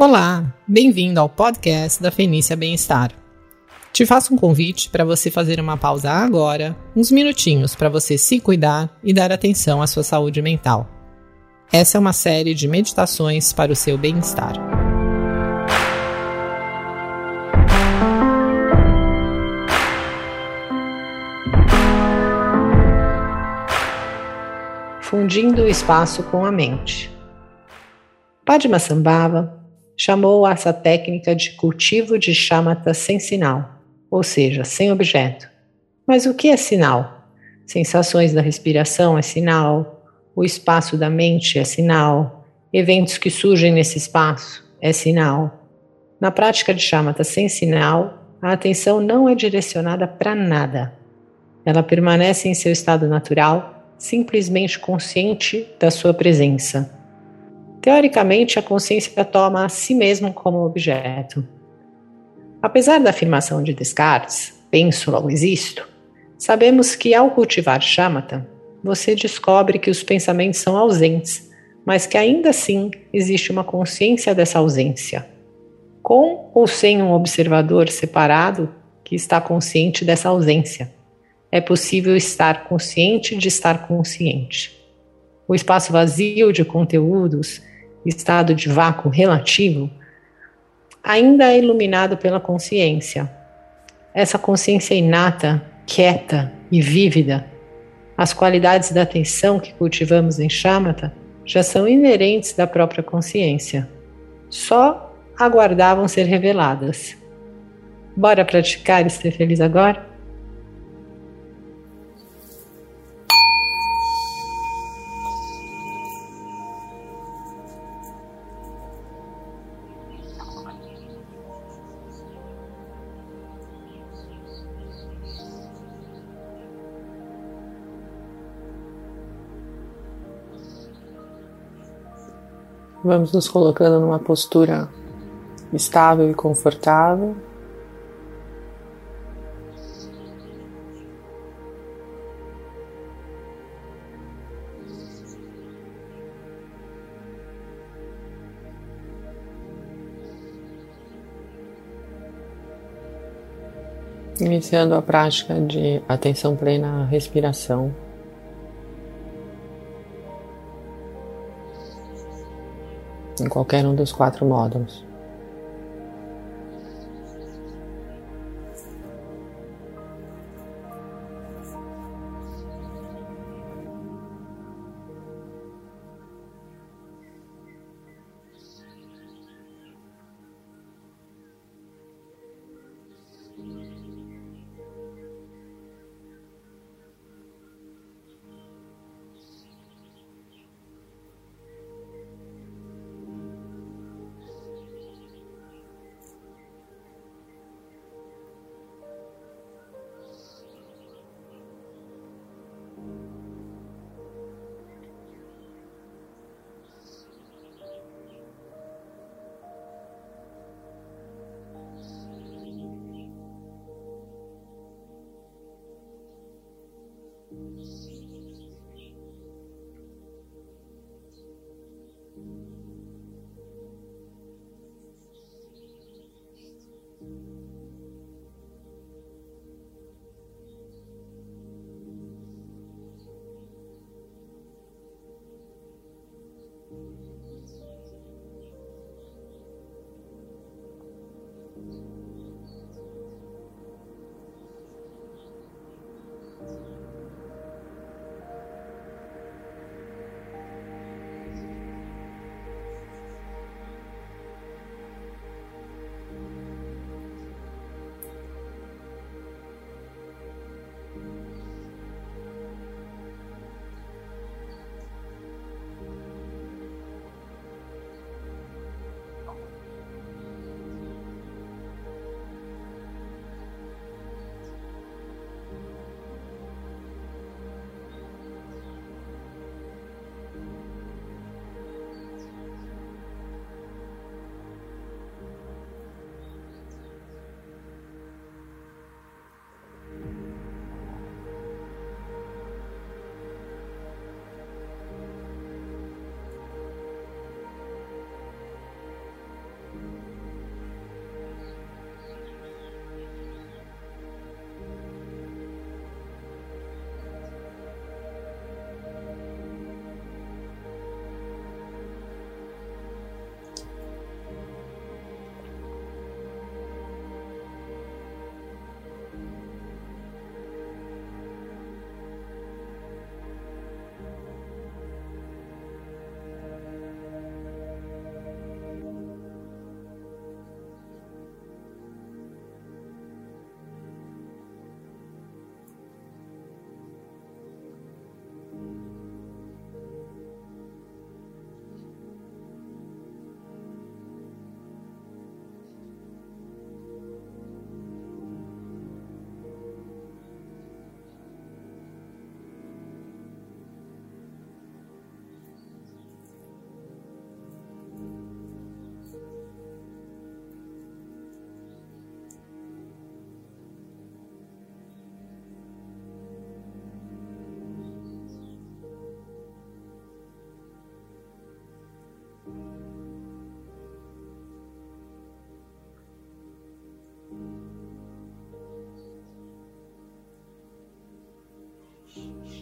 Olá, bem-vindo ao podcast da Fenícia Bem-Estar. Te faço um convite para você fazer uma pausa agora, uns minutinhos para você se cuidar e dar atenção à sua saúde mental. Essa é uma série de meditações para o seu bem-estar. Fundindo o espaço com a mente. Padmasambhava chamou essa técnica de cultivo de chamata sem sinal, ou seja, sem objeto. Mas o que é sinal? Sensações da respiração é sinal, o espaço da mente é sinal, eventos que surgem nesse espaço é sinal. Na prática de chamata sem sinal, a atenção não é direcionada para nada. Ela permanece em seu estado natural, simplesmente consciente da sua presença. Teoricamente, a consciência toma a si mesmo como objeto. Apesar da afirmação de Descartes, penso, logo existo, sabemos que ao cultivar shamatha, você descobre que os pensamentos são ausentes, mas que ainda assim existe uma consciência dessa ausência. Com ou sem um observador separado que está consciente dessa ausência, é possível estar consciente de estar consciente. O espaço vazio de conteúdos estado de vácuo relativo, ainda é iluminado pela consciência. Essa consciência inata, quieta e vívida, as qualidades da atenção que cultivamos em Shamatha já são inerentes da própria consciência. Só aguardavam ser reveladas. Bora praticar e ser feliz agora? Vamos nos colocando numa postura estável e confortável. Iniciando a prática de atenção plena à respiração. Em qualquer um dos quatro módulos. Jesus.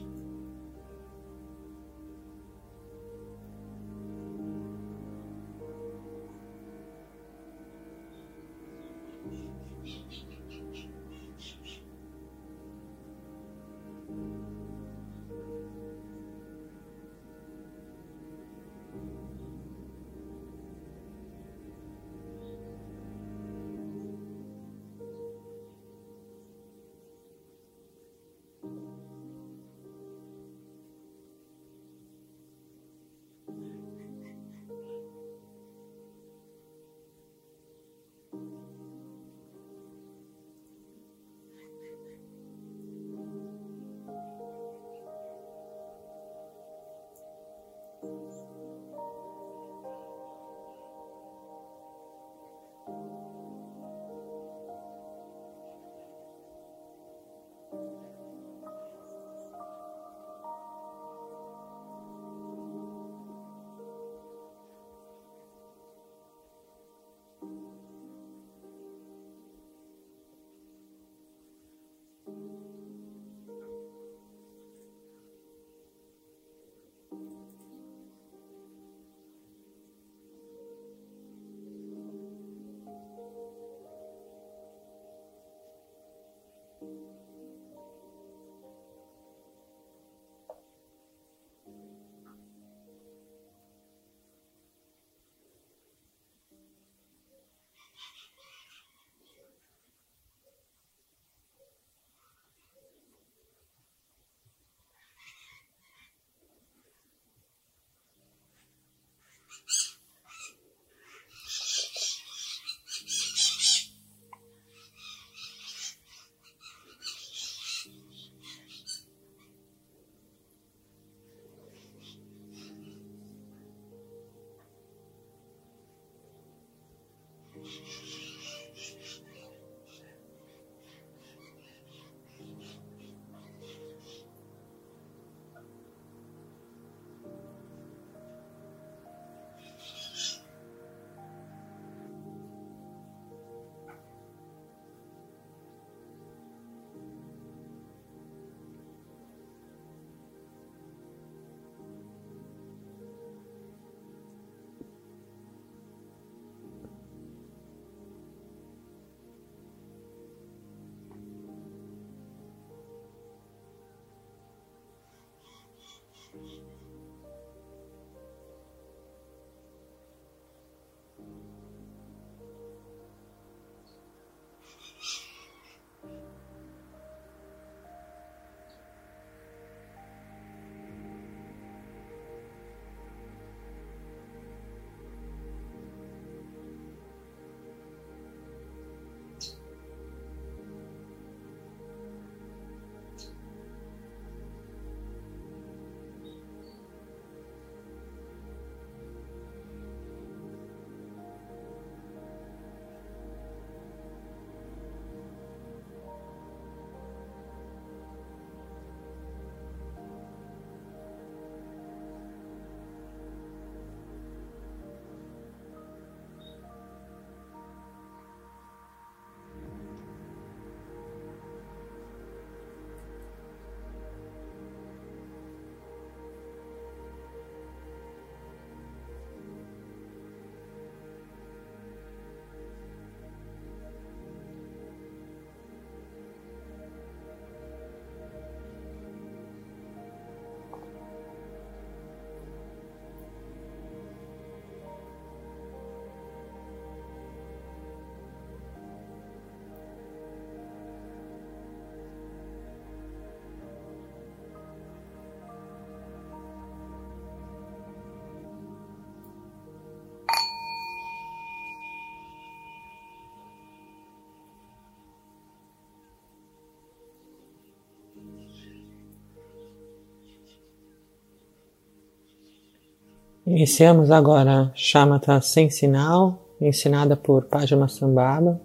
Iniciamos agora Shamatha sem sinal, ensinada por Padmasambhava.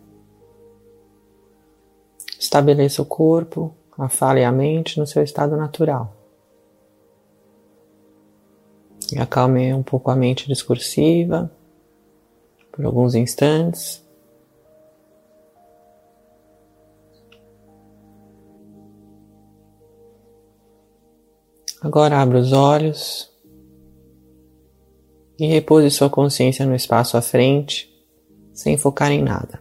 Estabeleça o corpo, a fala e a mente no seu estado natural. E acalme um pouco a mente discursiva por alguns instantes. Agora abra os olhos e repouse sua consciência no espaço à frente, sem focar em nada.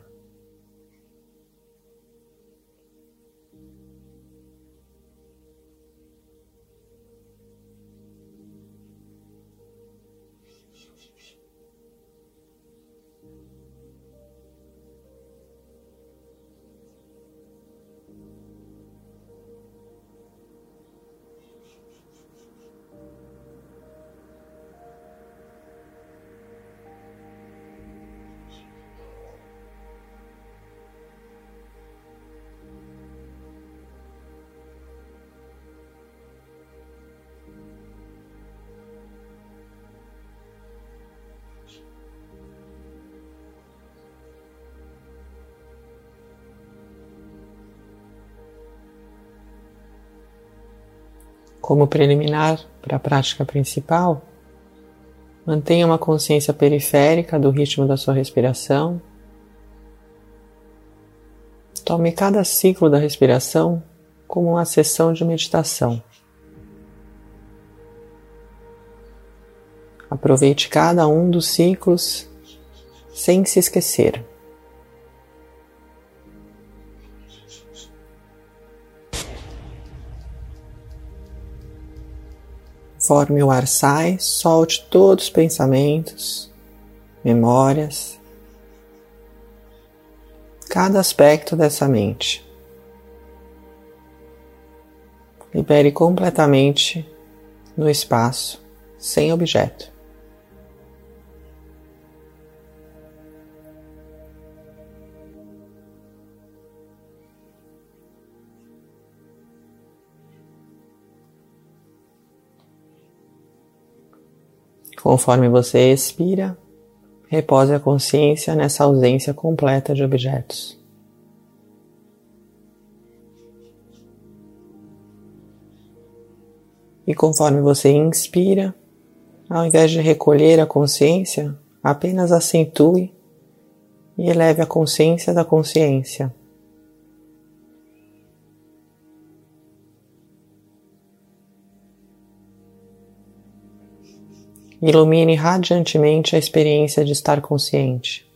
Como preliminar para a prática principal, mantenha uma consciência periférica do ritmo da sua respiração. Tome cada ciclo da respiração como uma sessão de meditação. Aproveite cada um dos ciclos sem se esquecer. Conforme o ar sai, solte todos os pensamentos, memórias, cada aspecto dessa mente. Libere completamente no espaço, sem objeto. Conforme você expira, repose a consciência nessa ausência completa de objetos. E conforme você inspira, ao invés de recolher a consciência, apenas acentue e eleve a consciência da consciência. Ilumine radiantemente a experiência de estar consciente.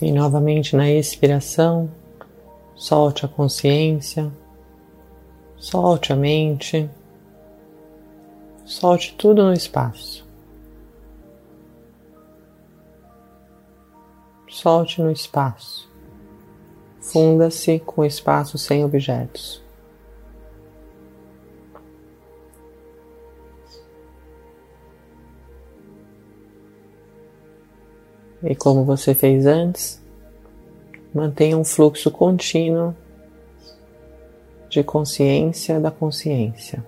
E novamente na expiração, solte a consciência, solte a mente, solte tudo no espaço. Solte no espaço. Funda-se com o espaço sem objetos. E como você fez antes, mantenha um fluxo contínuo de consciência da consciência.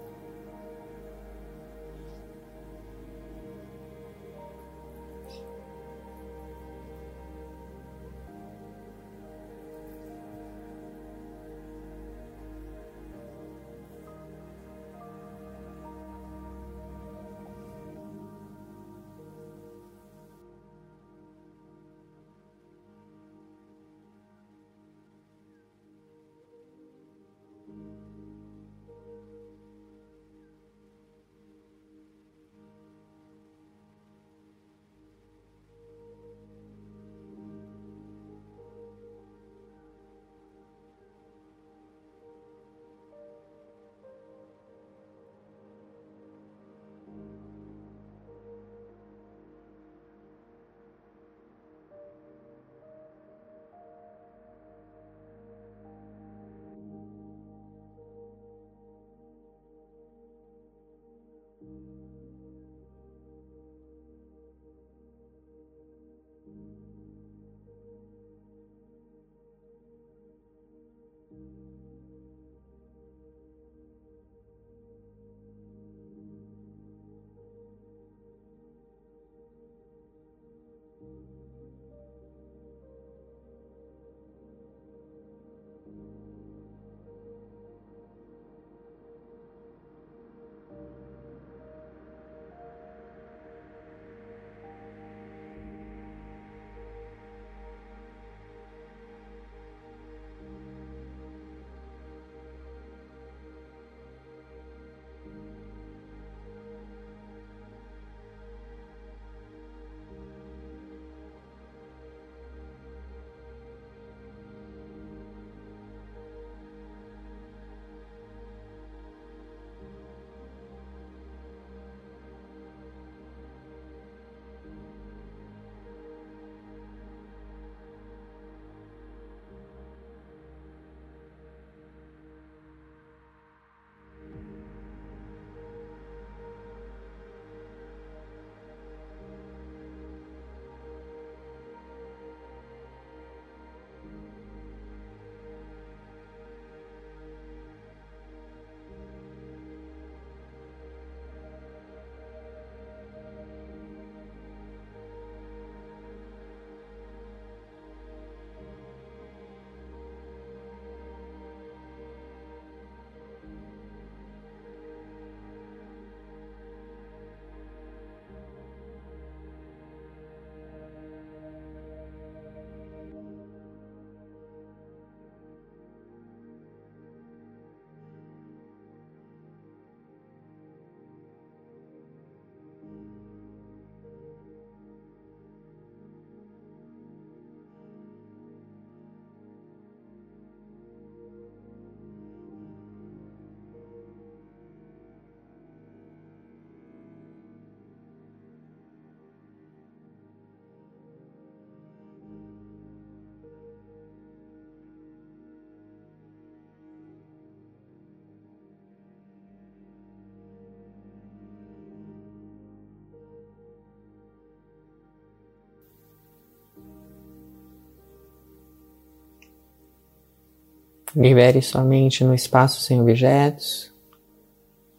Libere sua mente no espaço sem objetos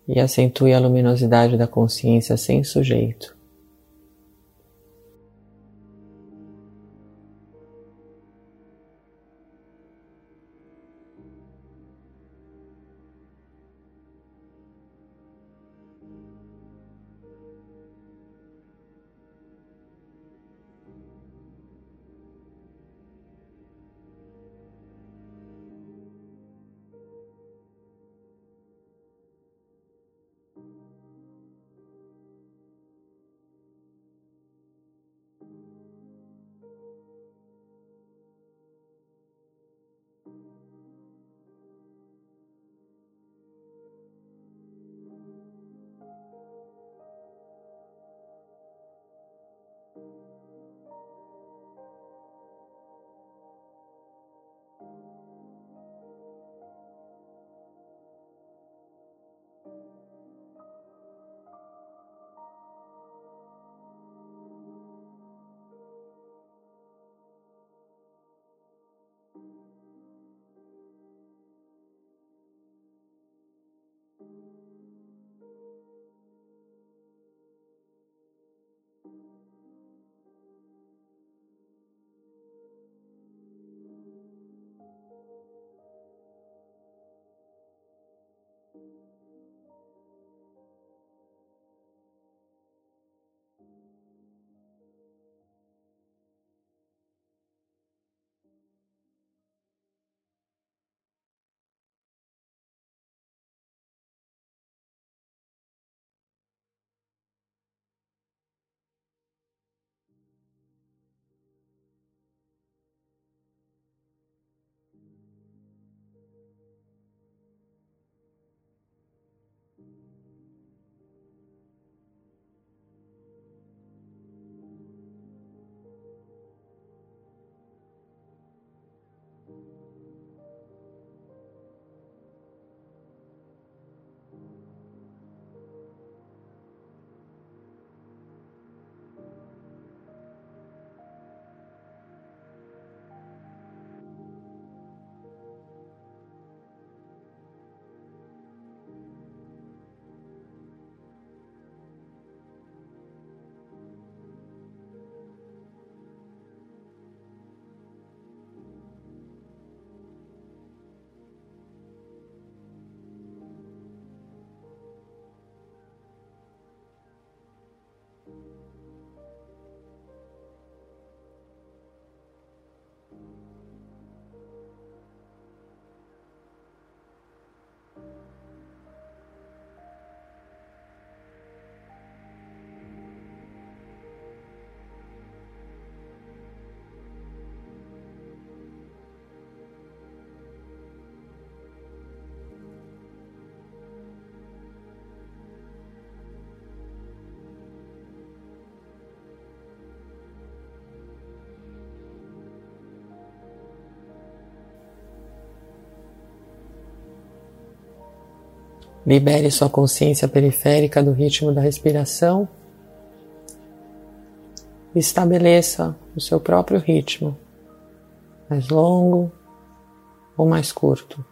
e acentue a luminosidade da consciência sem sujeito. Libere sua consciência periférica do ritmo da respiração. Estabeleça o seu próprio ritmo, mais longo ou mais curto.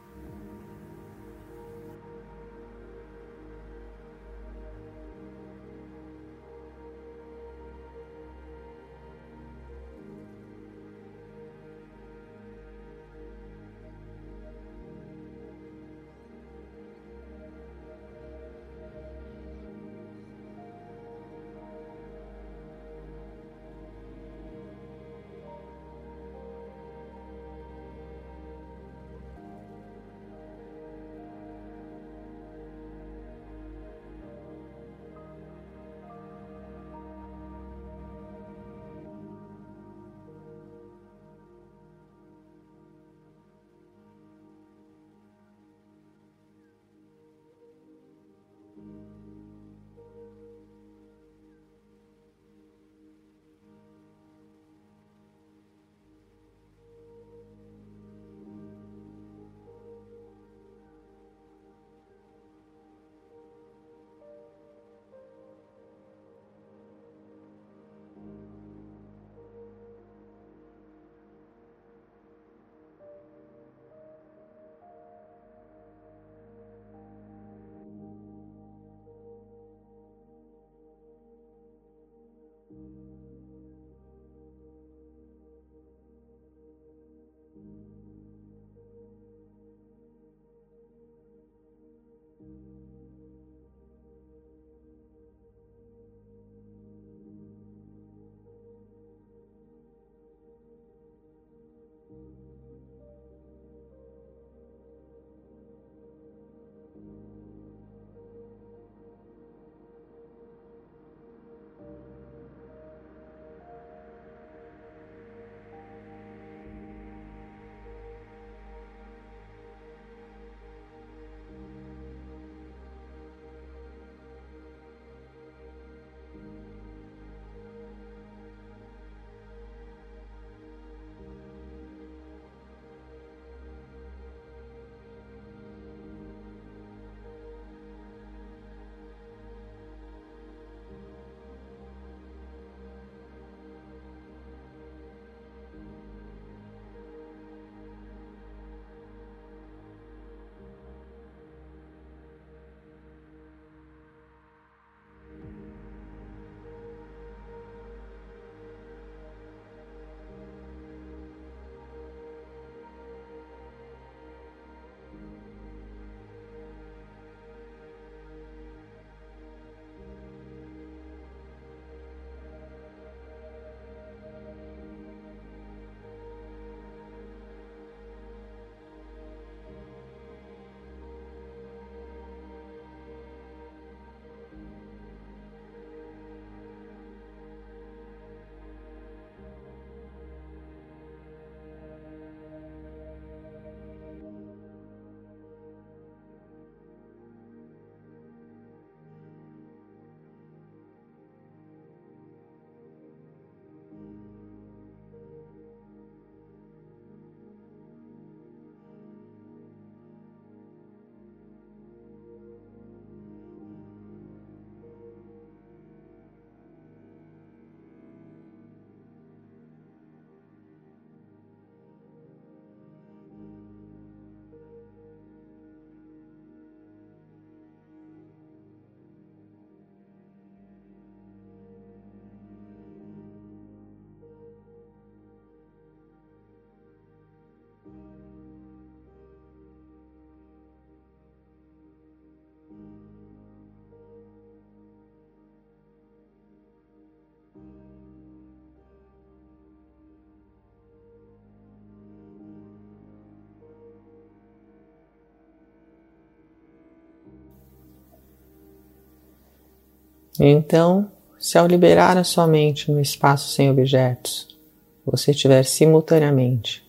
Então, se ao liberar a sua mente no espaço sem objetos, você tiver simultaneamente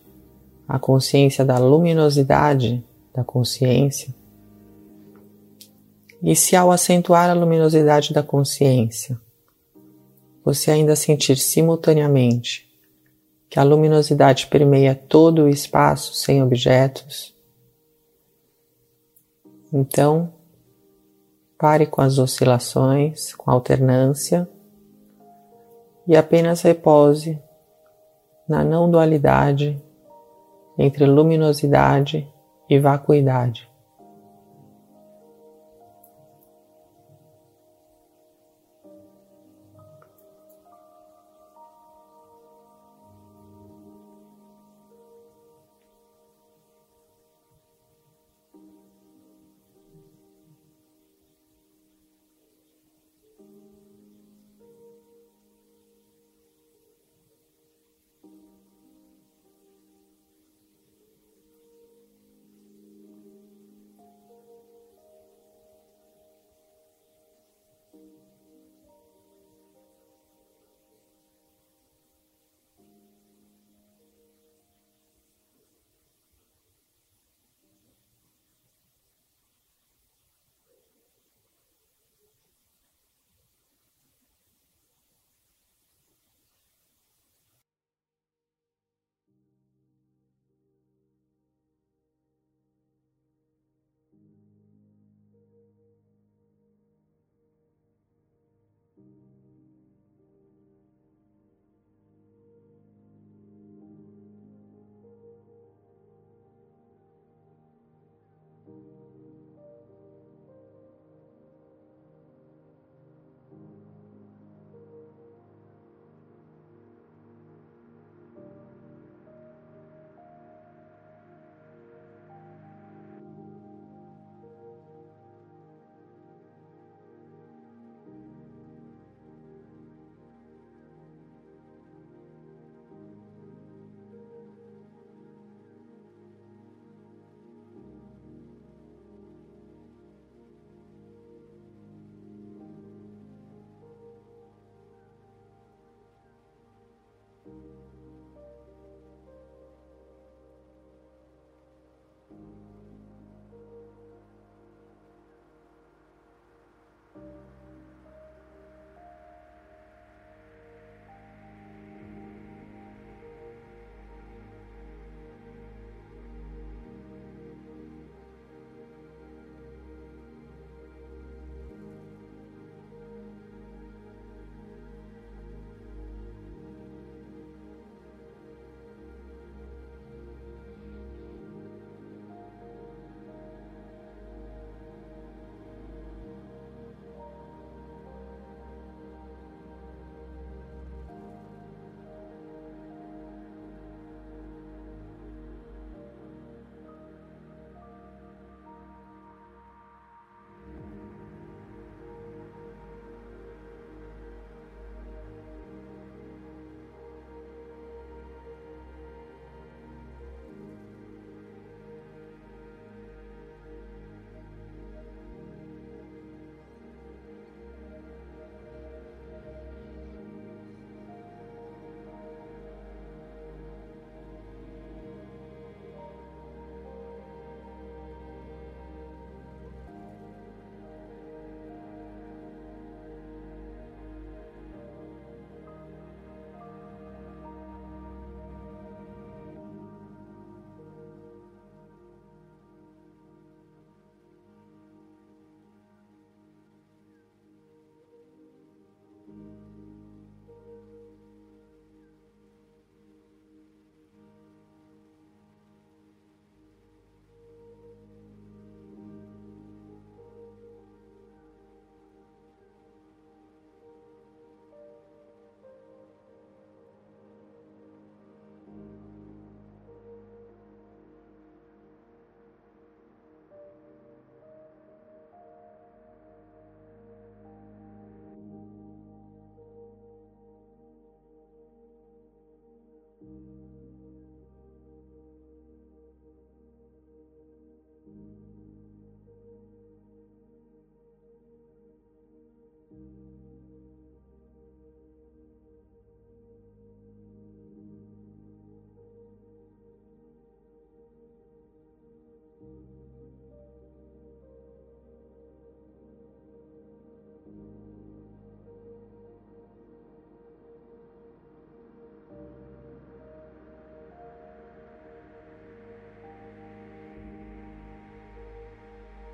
a consciência da luminosidade da consciência, e se ao acentuar a luminosidade da consciência, você ainda sentir simultaneamente que a luminosidade permeia todo o espaço sem objetos, então pare com as oscilações, com alternância e apenas repose na não dualidade entre luminosidade e vacuidade.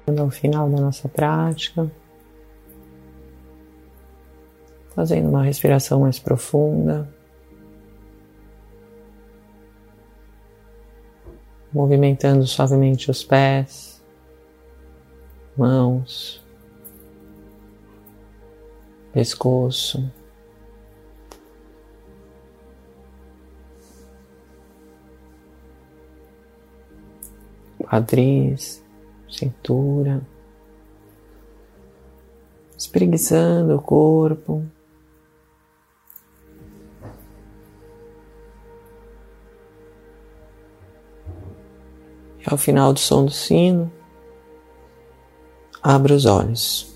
Ao final da nossa prática, fazendo uma respiração mais profunda, movimentando suavemente os pés, mãos, pescoço. Quadris, cintura, espreguiçando o corpo. E ao final do som do sino, abra os olhos.